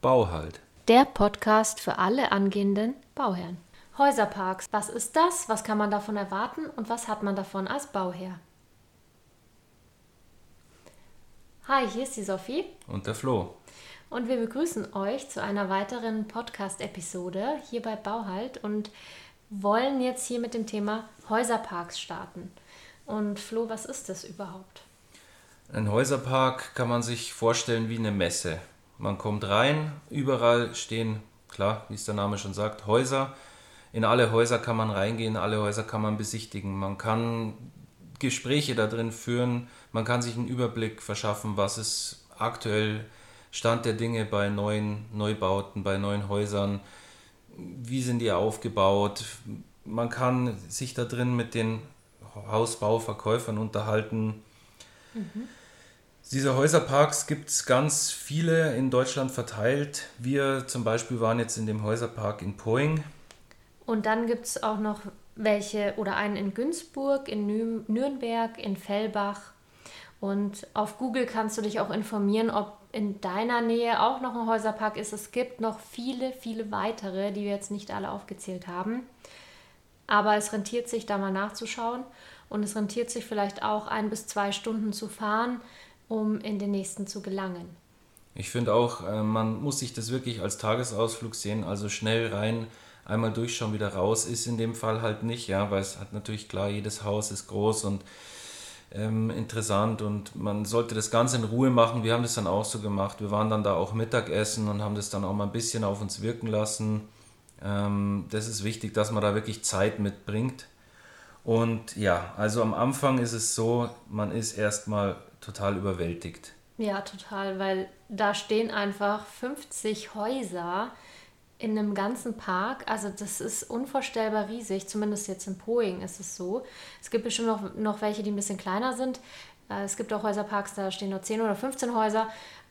Bauhalt. Der Podcast für alle angehenden Bauherren. Häuserparks. Was ist das? Was kann man davon erwarten? Und was hat man davon als Bauherr? Hi, hier ist die Sophie. Und der Flo. Und wir begrüßen euch zu einer weiteren Podcast-Episode hier bei Bauhalt und wollen jetzt hier mit dem Thema Häuserparks starten. Und Flo, was ist das überhaupt? Ein Häuserpark kann man sich vorstellen wie eine Messe. Man kommt rein, überall stehen, klar, wie es der Name schon sagt, Häuser. In alle Häuser kann man reingehen, alle Häuser kann man besichtigen. Man kann Gespräche da drin führen, man kann sich einen Überblick verschaffen, was ist aktuell Stand der Dinge bei neuen Neubauten, bei neuen Häusern, wie sind die aufgebaut. Man kann sich da drin mit den Hausbauverkäufern unterhalten. Mhm. Diese Häuserparks gibt es ganz viele in Deutschland verteilt. Wir zum Beispiel waren jetzt in dem Häuserpark in Poing. Und dann gibt es auch noch welche oder einen in Günzburg, in Nürnberg, in Fellbach. Und auf Google kannst du dich auch informieren, ob in deiner Nähe auch noch ein Häuserpark ist. Es gibt noch viele, viele weitere, die wir jetzt nicht alle aufgezählt haben. Aber es rentiert sich, da mal nachzuschauen. Und es rentiert sich vielleicht auch ein bis zwei Stunden zu fahren, um in den nächsten zu gelangen. Ich finde auch, äh, man muss sich das wirklich als Tagesausflug sehen, also schnell rein, einmal durchschauen, wieder raus, ist in dem Fall halt nicht, ja, weil es hat natürlich klar, jedes Haus ist groß und ähm, interessant und man sollte das Ganze in Ruhe machen. Wir haben das dann auch so gemacht. Wir waren dann da auch Mittagessen und haben das dann auch mal ein bisschen auf uns wirken lassen. Ähm, das ist wichtig, dass man da wirklich Zeit mitbringt. Und ja, also am Anfang ist es so, man ist erstmal total überwältigt. Ja, total, weil da stehen einfach 50 Häuser in einem ganzen Park. Also das ist unvorstellbar riesig, zumindest jetzt in Poing ist es so. Es gibt bestimmt noch, noch welche, die ein bisschen kleiner sind. Äh, es gibt auch Häuserparks, da stehen nur 10 oder 15 Häuser.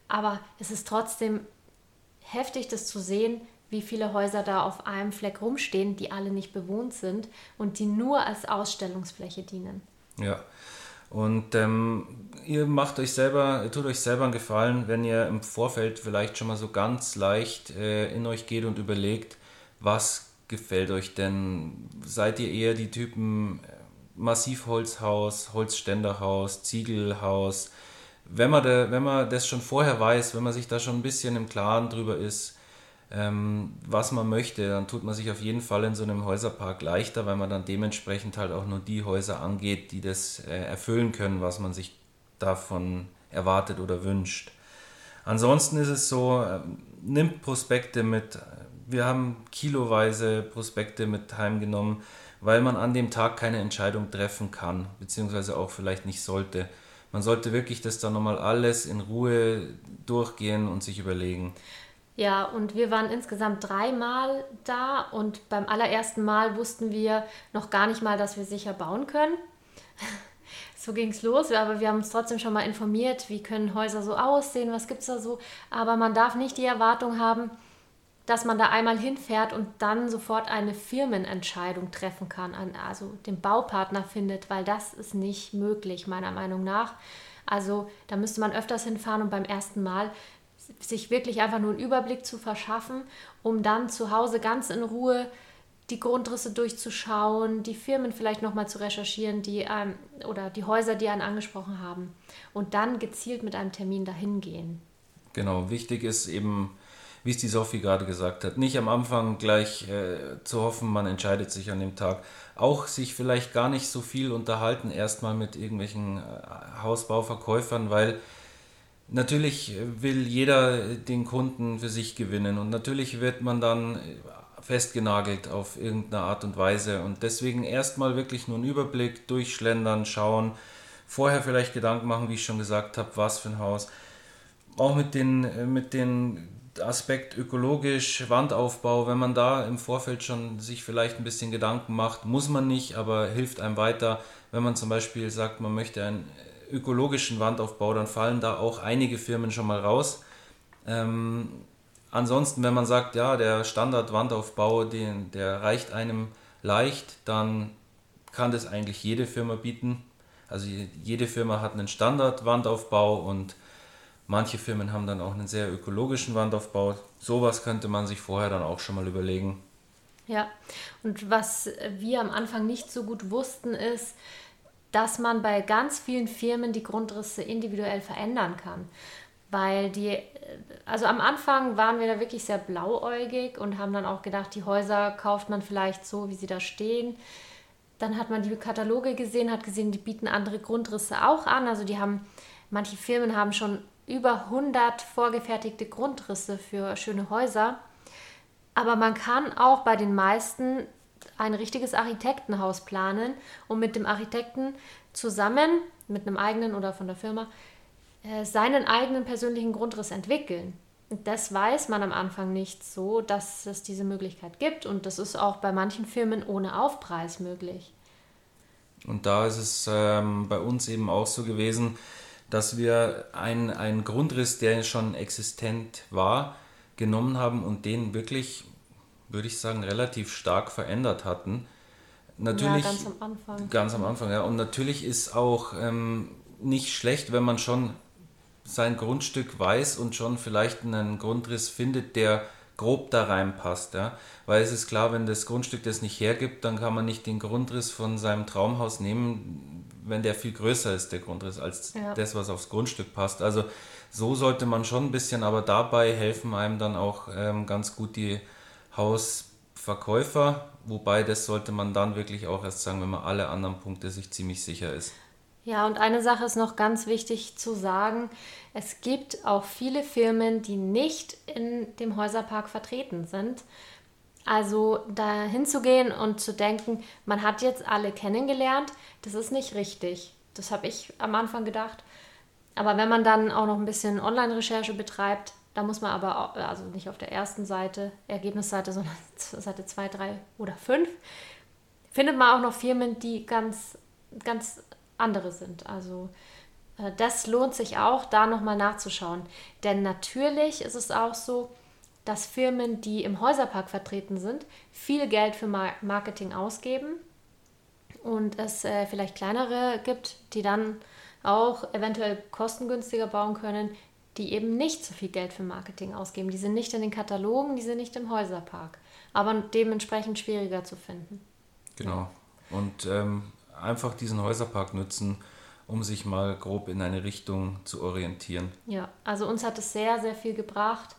Aber es ist trotzdem heftig, das zu sehen, wie viele Häuser da auf einem Fleck rumstehen, die alle nicht bewohnt sind und die nur als Ausstellungsfläche dienen. Ja, und ähm, ihr macht euch selber, tut euch selber einen Gefallen, wenn ihr im Vorfeld vielleicht schon mal so ganz leicht äh, in euch geht und überlegt, was gefällt euch denn? Seid ihr eher die Typen äh, Massivholzhaus, Holzständerhaus, Ziegelhaus? Wenn man, da, wenn man das schon vorher weiß, wenn man sich da schon ein bisschen im Klaren drüber ist, ähm, was man möchte, dann tut man sich auf jeden Fall in so einem Häuserpark leichter, weil man dann dementsprechend halt auch nur die Häuser angeht, die das äh, erfüllen können, was man sich davon erwartet oder wünscht. Ansonsten ist es so, äh, nimmt Prospekte mit. Wir haben kiloweise Prospekte mit heimgenommen, weil man an dem Tag keine Entscheidung treffen kann, beziehungsweise auch vielleicht nicht sollte. Man sollte wirklich das dann nochmal alles in Ruhe durchgehen und sich überlegen. Ja, und wir waren insgesamt dreimal da und beim allerersten Mal wussten wir noch gar nicht mal, dass wir sicher bauen können. so ging es los, aber wir haben uns trotzdem schon mal informiert, wie können Häuser so aussehen, was gibt es da so. Aber man darf nicht die Erwartung haben, dass man da einmal hinfährt und dann sofort eine Firmenentscheidung treffen kann, also den Baupartner findet, weil das ist nicht möglich, meiner Meinung nach. Also da müsste man öfters hinfahren und beim ersten Mal sich wirklich einfach nur einen Überblick zu verschaffen, um dann zu Hause ganz in Ruhe die Grundrisse durchzuschauen, die Firmen vielleicht nochmal zu recherchieren, die ähm, oder die Häuser, die einen angesprochen haben und dann gezielt mit einem Termin dahin gehen. Genau, wichtig ist eben, wie es die Sophie gerade gesagt hat, nicht am Anfang gleich äh, zu hoffen, man entscheidet sich an dem Tag. Auch sich vielleicht gar nicht so viel unterhalten, erstmal mit irgendwelchen äh, Hausbauverkäufern, weil Natürlich will jeder den Kunden für sich gewinnen und natürlich wird man dann festgenagelt auf irgendeine Art und Weise und deswegen erstmal wirklich nur einen Überblick durchschlendern, schauen, vorher vielleicht Gedanken machen, wie ich schon gesagt habe, was für ein Haus. Auch mit den, mit den Aspekt ökologisch, Wandaufbau, wenn man da im Vorfeld schon sich vielleicht ein bisschen Gedanken macht, muss man nicht, aber hilft einem weiter, wenn man zum Beispiel sagt, man möchte ein ökologischen Wandaufbau, dann fallen da auch einige Firmen schon mal raus. Ähm, ansonsten, wenn man sagt, ja, der Standard-Wandaufbau, der reicht einem leicht, dann kann das eigentlich jede Firma bieten. Also jede Firma hat einen Standard-Wandaufbau und Manche Firmen haben dann auch einen sehr ökologischen Wandaufbau. Sowas könnte man sich vorher dann auch schon mal überlegen. Ja, und was wir am Anfang nicht so gut wussten, ist, dass man bei ganz vielen Firmen die Grundrisse individuell verändern kann. Weil die, also am Anfang waren wir da wirklich sehr blauäugig und haben dann auch gedacht, die Häuser kauft man vielleicht so, wie sie da stehen. Dann hat man die Kataloge gesehen, hat gesehen, die bieten andere Grundrisse auch an. Also die haben, manche Firmen haben schon über 100 vorgefertigte Grundrisse für schöne Häuser. Aber man kann auch bei den meisten ein richtiges Architektenhaus planen und mit dem Architekten zusammen, mit einem eigenen oder von der Firma, äh, seinen eigenen persönlichen Grundriss entwickeln. Das weiß man am Anfang nicht so, dass es diese Möglichkeit gibt und das ist auch bei manchen Firmen ohne Aufpreis möglich. Und da ist es ähm, bei uns eben auch so gewesen, dass wir einen Grundriss, der schon existent war, genommen haben und den wirklich, würde ich sagen, relativ stark verändert hatten. Natürlich, ja, ganz am Anfang. Ganz am Anfang, ja. Und natürlich ist auch ähm, nicht schlecht, wenn man schon sein Grundstück weiß und schon vielleicht einen Grundriss findet, der grob da reinpasst. Ja? Weil es ist klar, wenn das Grundstück das nicht hergibt, dann kann man nicht den Grundriss von seinem Traumhaus nehmen, wenn der viel größer ist, der Grundriss, als ja. das, was aufs Grundstück passt. Also so sollte man schon ein bisschen, aber dabei helfen einem dann auch ähm, ganz gut die Hausverkäufer, wobei das sollte man dann wirklich auch erst sagen, wenn man alle anderen Punkte sich ziemlich sicher ist. Ja, und eine Sache ist noch ganz wichtig zu sagen. Es gibt auch viele Firmen, die nicht in dem Häuserpark vertreten sind. Also da hinzugehen und zu denken, man hat jetzt alle kennengelernt, das ist nicht richtig. Das habe ich am Anfang gedacht. Aber wenn man dann auch noch ein bisschen Online-Recherche betreibt, da muss man aber, auch, also nicht auf der ersten Seite, Ergebnisseite, sondern Seite 2, 3 oder 5, findet man auch noch Firmen, die ganz, ganz andere sind. Also äh, das lohnt sich auch, da nochmal nachzuschauen. Denn natürlich ist es auch so, dass Firmen, die im Häuserpark vertreten sind, viel Geld für Marketing ausgeben und es äh, vielleicht kleinere gibt, die dann auch eventuell kostengünstiger bauen können, die eben nicht so viel Geld für Marketing ausgeben. Die sind nicht in den Katalogen, die sind nicht im Häuserpark, aber dementsprechend schwieriger zu finden. Genau. Und ähm, einfach diesen Häuserpark nutzen, um sich mal grob in eine Richtung zu orientieren. Ja, also uns hat es sehr, sehr viel gebracht.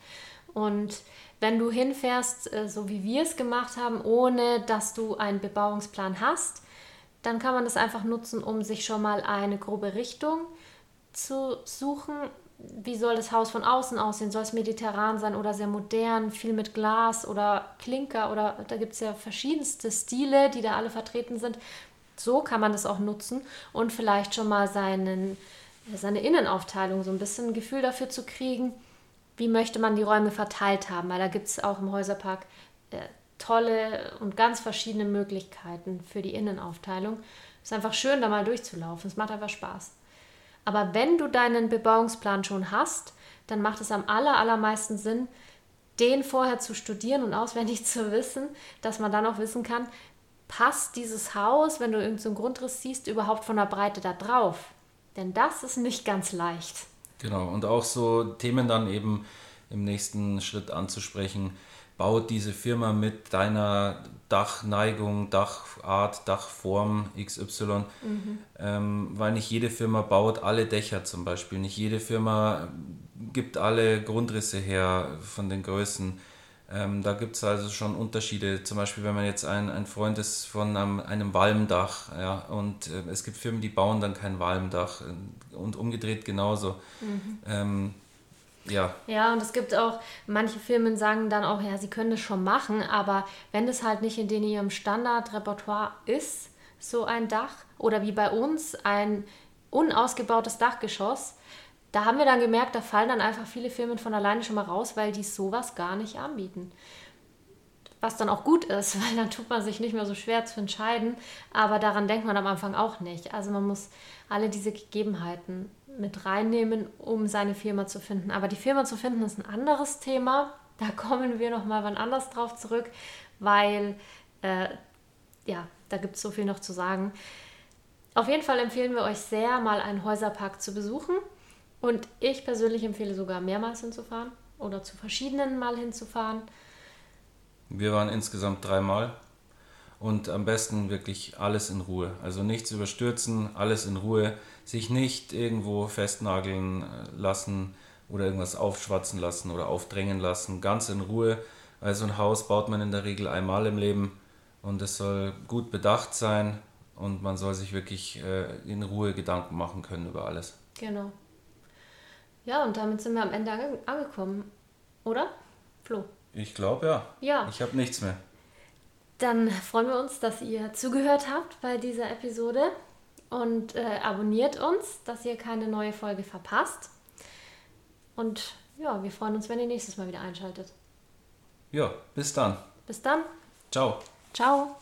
Und wenn du hinfährst, äh, so wie wir es gemacht haben, ohne dass du einen Bebauungsplan hast, dann kann man das einfach nutzen, um sich schon mal eine grobe Richtung zu suchen. Wie soll das Haus von außen aussehen? Soll es mediterran sein oder sehr modern, viel mit Glas oder Klinker oder da gibt es ja verschiedenste Stile, die da alle vertreten sind. So kann man das auch nutzen und vielleicht schon mal seinen, seine Innenaufteilung so ein bisschen ein Gefühl dafür zu kriegen, wie möchte man die Räume verteilt haben, weil da gibt es auch im Häuserpark äh, tolle und ganz verschiedene Möglichkeiten für die Innenaufteilung. Es ist einfach schön, da mal durchzulaufen. Es macht einfach Spaß. Aber wenn du deinen Bebauungsplan schon hast, dann macht es am aller, allermeisten Sinn, den vorher zu studieren und auswendig zu wissen, dass man dann auch wissen kann, passt dieses Haus, wenn du irgendeinen so Grundriss siehst, überhaupt von der Breite da drauf? Denn das ist nicht ganz leicht. Genau, und auch so Themen dann eben im nächsten Schritt anzusprechen. Baut diese Firma mit deiner Dachneigung, Dachart, Dachform XY, mhm. ähm, weil nicht jede Firma baut alle Dächer zum Beispiel. Nicht jede Firma gibt alle Grundrisse her von den Größen. Ähm, da gibt es also schon Unterschiede. Zum Beispiel, wenn man jetzt ein, ein Freund ist von einem, einem Walmdach, ja, und äh, es gibt Firmen, die bauen dann kein Walmdach äh, und umgedreht genauso. Mhm. Ähm, ja. Ja, und es gibt auch, manche Firmen sagen dann auch, ja, sie können das schon machen, aber wenn das halt nicht in ihrem Standardrepertoire ist, so ein Dach, oder wie bei uns ein unausgebautes Dachgeschoss, da haben wir dann gemerkt, da fallen dann einfach viele Firmen von alleine schon mal raus, weil die sowas gar nicht anbieten. Was dann auch gut ist, weil dann tut man sich nicht mehr so schwer zu entscheiden, aber daran denkt man am Anfang auch nicht. Also man muss alle diese Gegebenheiten mit reinnehmen, um seine Firma zu finden. Aber die Firma zu finden ist ein anderes Thema. Da kommen wir nochmal wann anders drauf zurück, weil äh, ja, da gibt es so viel noch zu sagen. Auf jeden Fall empfehlen wir euch sehr, mal einen Häuserpark zu besuchen Und ich persönlich empfehle sogar mehrmals hinzufahren oder zu verschiedenen Mal hinzufahren. Wir waren insgesamt dreimal und am besten wirklich alles in Ruhe. Also nichts überstürzen, alles in Ruhe, sich nicht irgendwo festnageln lassen oder irgendwas aufschwatzen lassen oder aufdrängen lassen, ganz in Ruhe. Also ein Haus baut man in der Regel einmal im Leben und es soll gut bedacht sein und man soll sich wirklich äh, in Ruhe Gedanken machen können über alles. Genau. Ja, und damit sind wir am Ende ange angekommen, oder? Flo? Ich glaube ja. Ja. Ich habe nichts mehr. Dann freuen wir uns, dass ihr zugehört habt bei dieser Episode und äh, abonniert uns, dass ihr keine neue Folge verpasst. Und ja, wir freuen uns, wenn ihr nächstes Mal wieder einschaltet. Ja, bis dann. Bis dann. Ciao. Ciao.